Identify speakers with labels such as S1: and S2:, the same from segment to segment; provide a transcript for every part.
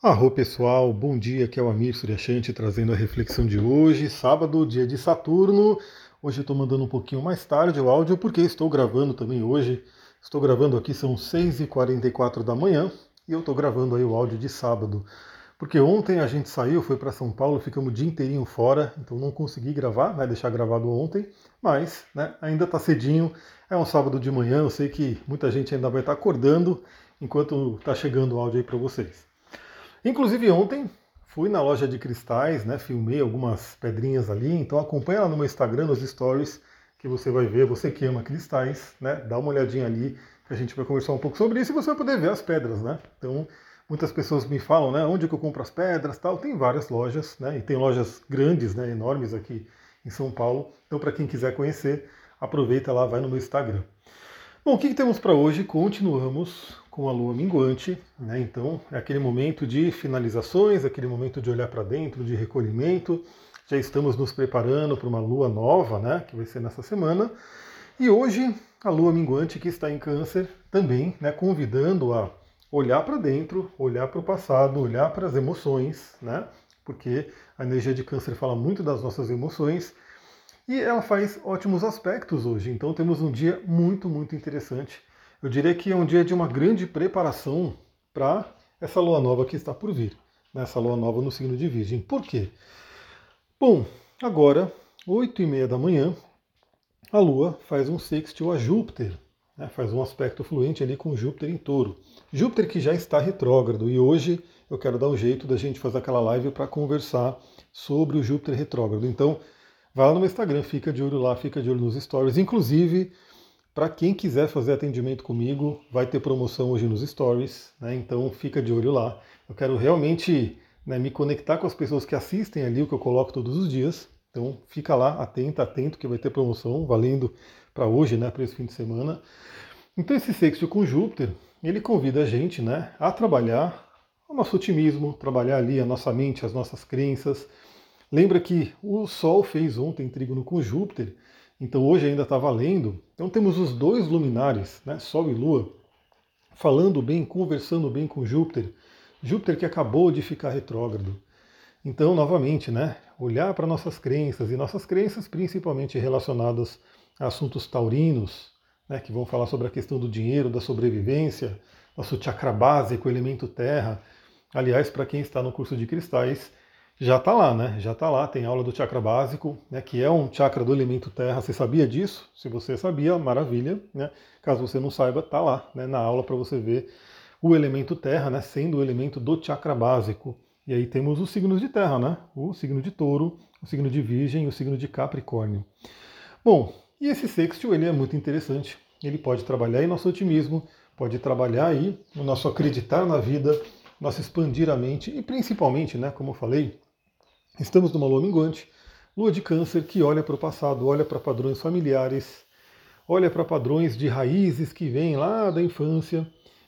S1: Arro pessoal, bom dia, aqui é o Amir Suryashanti trazendo a reflexão de hoje, sábado, dia de Saturno. Hoje eu estou mandando um pouquinho mais tarde o áudio porque estou gravando também hoje. Estou gravando aqui, são 6h44 da manhã e eu estou gravando aí o áudio de sábado. Porque ontem a gente saiu, foi para São Paulo, ficamos o dia inteirinho fora, então não consegui gravar, vai deixar gravado ontem, mas né, ainda está cedinho, é um sábado de manhã, eu sei que muita gente ainda vai estar tá acordando enquanto está chegando o áudio aí para vocês. Inclusive ontem fui na loja de cristais, né, filmei algumas pedrinhas ali, então acompanha lá no meu Instagram, nos stories, que você vai ver, você que ama cristais, né, dá uma olhadinha ali, que a gente vai conversar um pouco sobre isso e você vai poder ver as pedras, né. Então, muitas pessoas me falam, né, onde que eu compro as pedras, tal, tem várias lojas, né, e tem lojas grandes, né, enormes aqui em São Paulo, então para quem quiser conhecer, aproveita lá, vai no meu Instagram. Bom, o que, que temos para hoje? Continuamos com a lua minguante, né? Então é aquele momento de finalizações, aquele momento de olhar para dentro, de recolhimento. Já estamos nos preparando para uma lua nova, né? Que vai ser nessa semana. E hoje a lua minguante que está em Câncer também, né? Convidando a olhar para dentro, olhar para o passado, olhar para as emoções, né? Porque a energia de Câncer fala muito das nossas emoções. E ela faz ótimos aspectos hoje. Então temos um dia muito, muito interessante eu diria que é um dia de uma grande preparação para essa lua nova que está por vir, né? essa lua nova no signo de Virgem. Por quê? Bom, agora, 8 e meia da manhã, a Lua faz um sextil a Júpiter, né? faz um aspecto fluente ali com Júpiter em touro. Júpiter que já está retrógrado, e hoje eu quero dar um jeito da gente fazer aquela live para conversar sobre o Júpiter retrógrado. Então, vai lá no meu Instagram, fica de olho lá, fica de olho nos stories. Inclusive, para quem quiser fazer atendimento comigo, vai ter promoção hoje nos stories, né? então fica de olho lá. Eu quero realmente né, me conectar com as pessoas que assistem ali o que eu coloco todos os dias. Então fica lá, atenta, atento que vai ter promoção valendo para hoje, né, para esse fim de semana. Então esse sexto com Júpiter, ele convida a gente né, a trabalhar o nosso otimismo, trabalhar ali a nossa mente, as nossas crenças. Lembra que o Sol fez ontem trígono com Júpiter, então hoje ainda está valendo. Então temos os dois luminares, né, Sol e Lua, falando bem, conversando bem com Júpiter. Júpiter que acabou de ficar retrógrado. Então, novamente, né, olhar para nossas crenças, e nossas crenças principalmente relacionadas a assuntos taurinos, né, que vão falar sobre a questão do dinheiro, da sobrevivência, nosso chakra básico, elemento terra. Aliás, para quem está no curso de cristais, já está lá, né? Já está lá, tem aula do chakra básico, né, que é um chakra do elemento terra. Você sabia disso? Se você sabia, maravilha. Né? Caso você não saiba, está lá né, na aula para você ver o elemento terra, né, sendo o elemento do chakra básico. E aí temos os signos de terra, né? O signo de touro, o signo de virgem e o signo de capricórnio. Bom, e esse sextil ele é muito interessante. Ele pode trabalhar aí nosso otimismo, pode trabalhar aí o nosso acreditar na vida, nosso expandir a mente e principalmente, né, como eu falei, Estamos numa lua minguante, lua de câncer que olha para o passado, olha para padrões familiares, olha para padrões de raízes que vêm lá da infância.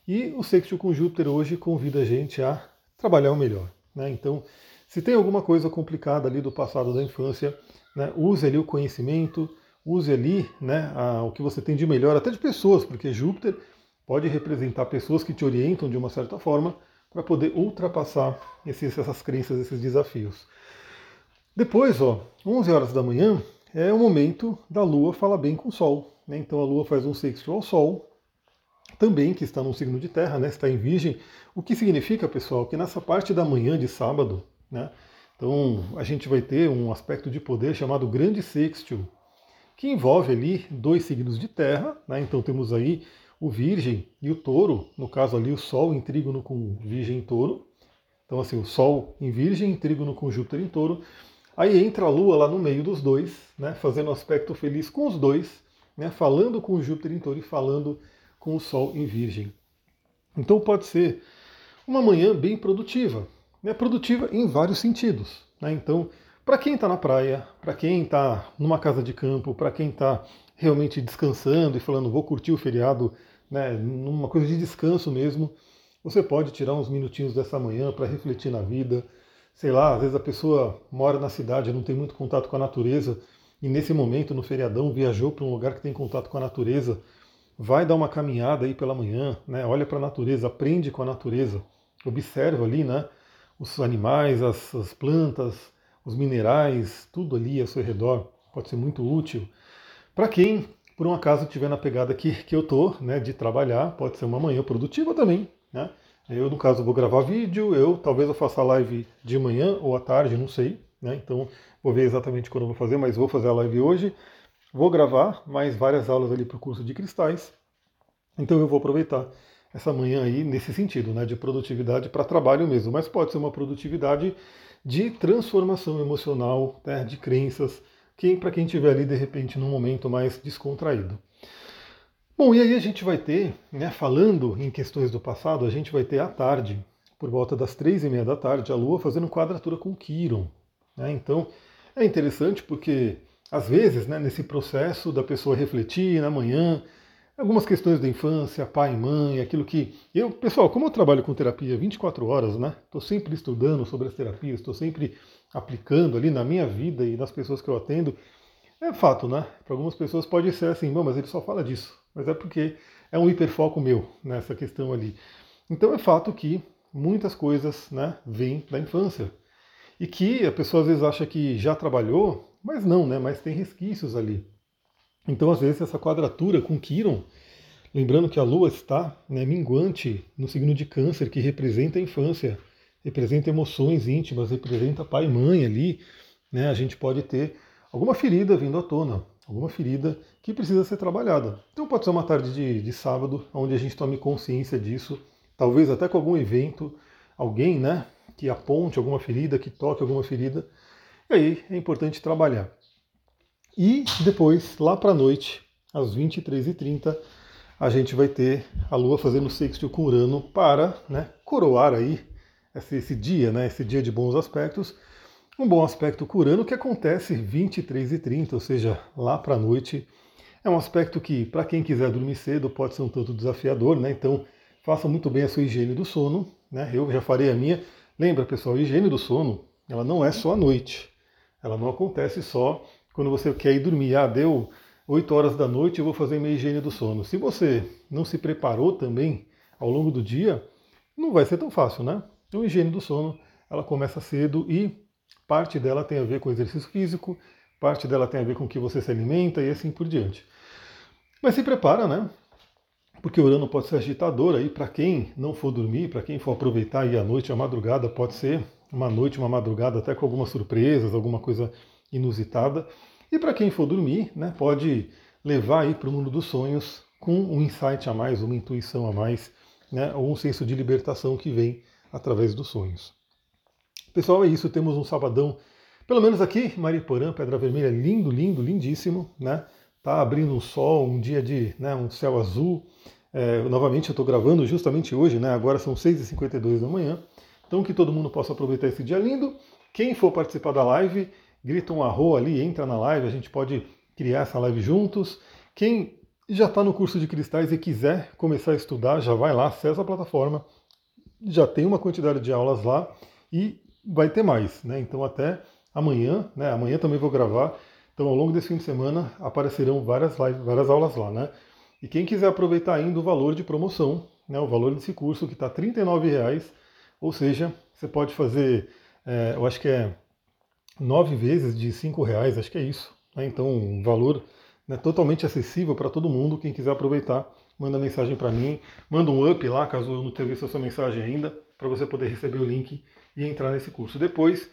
S1: E o sexto com Júpiter hoje convida a gente a trabalhar o melhor. Né? Então, se tem alguma coisa complicada ali do passado da infância, né, use ali o conhecimento, use ali né, a, o que você tem de melhor, até de pessoas, porque Júpiter pode representar pessoas que te orientam de uma certa forma para poder ultrapassar esses, essas crenças, esses desafios. Depois, ó, 11 horas da manhã é o momento da Lua falar bem com o Sol. Né? Então a Lua faz um sexto ao Sol, também que está no signo de Terra, né? está em Virgem. O que significa, pessoal, que nessa parte da manhã de sábado, né? então a gente vai ter um aspecto de poder chamado Grande Sextil, que envolve ali dois signos de Terra. Né? Então temos aí o Virgem e o Touro, no caso ali o Sol em trígono com Virgem e Touro. Então assim, o Sol em Virgem, em trígono com Júpiter em Touro. Aí entra a Lua lá no meio dos dois, né, fazendo aspecto feliz com os dois, né, falando com o Júpiter em touro e falando com o Sol em Virgem. Então pode ser uma manhã bem produtiva, né, produtiva em vários sentidos. Né, então, para quem está na praia, para quem está numa casa de campo, para quem está realmente descansando e falando vou curtir o feriado, né, numa coisa de descanso mesmo, você pode tirar uns minutinhos dessa manhã para refletir na vida, sei lá, às vezes a pessoa mora na cidade, não tem muito contato com a natureza, e nesse momento, no feriadão, viajou para um lugar que tem contato com a natureza, vai dar uma caminhada aí pela manhã, né? olha para a natureza, aprende com a natureza, observa ali, né? os animais, as, as plantas, os minerais, tudo ali ao seu redor pode ser muito útil. Para quem, por um acaso, estiver na pegada que, que eu tô, né, de trabalhar, pode ser uma manhã produtiva também, né? Eu, no caso, vou gravar vídeo, eu talvez eu faça live de manhã ou à tarde, não sei, né? Então, vou ver exatamente quando eu vou fazer, mas vou fazer a live hoje. Vou gravar mais várias aulas ali para o curso de cristais. Então, eu vou aproveitar essa manhã aí nesse sentido, né, de produtividade para trabalho mesmo, mas pode ser uma produtividade de transformação emocional, né, de crenças, quem, para quem estiver ali de repente num momento mais descontraído. Bom, e aí a gente vai ter, né, falando em questões do passado, a gente vai ter à tarde, por volta das três e meia da tarde, a Lua fazendo quadratura com Quiron. Né? Então é interessante porque às vezes, né, nesse processo da pessoa refletir na manhã, algumas questões da infância, pai e mãe, aquilo que. Eu, pessoal, como eu trabalho com terapia 24 horas, né? Estou sempre estudando sobre as terapias, estou sempre aplicando ali na minha vida e nas pessoas que eu atendo. É fato, né? Para algumas pessoas pode ser assim, bom, mas ele só fala disso. Mas é porque é um hiperfoco meu nessa questão ali. Então é fato que muitas coisas né, vêm da infância. E que a pessoa às vezes acha que já trabalhou, mas não, né? Mas tem resquícios ali. Então, às vezes, essa quadratura com Quiron, lembrando que a Lua está né, minguante no signo de Câncer, que representa a infância, representa emoções íntimas, representa pai e mãe ali, né, a gente pode ter alguma ferida vindo à tona, alguma ferida que precisa ser trabalhada. Então, pode ser uma tarde de, de sábado, onde a gente tome consciência disso, talvez até com algum evento, alguém né, que aponte alguma ferida, que toque alguma ferida, e aí é importante trabalhar. E depois, lá para a noite, às 23h30, a gente vai ter a Lua fazendo sexto com Urano para né, coroar aí esse, esse, dia, né, esse dia de bons aspectos. Um bom aspecto com Urano que acontece 23h30, ou seja, lá para a noite. É um aspecto que, para quem quiser dormir cedo, pode ser um tanto desafiador, né? Então, faça muito bem a sua higiene do sono, né? Eu já farei a minha. Lembra, pessoal, a higiene do sono, ela não é só à noite. Ela não acontece só quando você quer ir dormir, ah, deu 8 horas da noite, eu vou fazer minha higiene do sono. Se você não se preparou também ao longo do dia, não vai ser tão fácil, né? Então, a higiene do sono, ela começa cedo e parte dela tem a ver com exercício físico, parte dela tem a ver com o que você se alimenta e assim por diante. Mas se prepara, né? Porque o Urano pode ser agitador aí para quem não for dormir, para quem for aproveitar aí a noite, a madrugada, pode ser uma noite, uma madrugada até com algumas surpresas, alguma coisa inusitada. E para quem for dormir, né, pode levar aí para o mundo dos sonhos com um insight a mais, uma intuição a mais, né, ou um senso de libertação que vem através dos sonhos. Pessoal, é isso. Temos um sabadão, pelo menos aqui, Mariporã, Pedra Vermelha, lindo, lindo, lindíssimo, né? Tá abrindo um sol, um dia de né, um céu azul. É, novamente, eu estou gravando justamente hoje, né? Agora são 6h52 da manhã. Então, que todo mundo possa aproveitar esse dia lindo. Quem for participar da live, grita um arro ali, entra na live, a gente pode criar essa live juntos. Quem já está no curso de cristais e quiser começar a estudar, já vai lá, acessa a plataforma, já tem uma quantidade de aulas lá e vai ter mais, né? Então até amanhã, né? Amanhã também vou gravar. Então ao longo desse fim de semana aparecerão várias lives, várias aulas lá, né? E quem quiser aproveitar ainda o valor de promoção, né? O valor desse curso que está R$ reais, ou seja, você pode fazer, é, eu acho que é nove vezes de cinco reais, acho que é isso. Né? Então, um valor né, totalmente acessível para todo mundo. Quem quiser aproveitar, manda mensagem para mim, manda um up lá, caso eu não tenha visto a sua mensagem ainda, para você poder receber o link e entrar nesse curso. Depois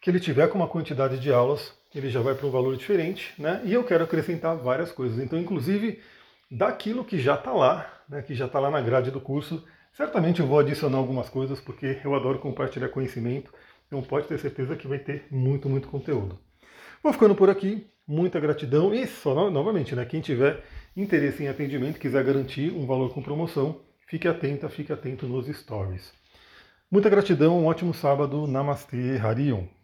S1: que ele tiver com uma quantidade de aulas, ele já vai para um valor diferente, né? E eu quero acrescentar várias coisas. Então, inclusive, daquilo que já está lá, né, que já está lá na grade do curso, certamente eu vou adicionar algumas coisas, porque eu adoro compartilhar conhecimento. Então pode ter certeza que vai ter muito, muito conteúdo. Vou ficando por aqui. Muita gratidão. E só novamente, né? Quem tiver interesse em atendimento, quiser garantir um valor com promoção, fique atenta, fique atento nos stories. Muita gratidão, um ótimo sábado. Namastê, Harion.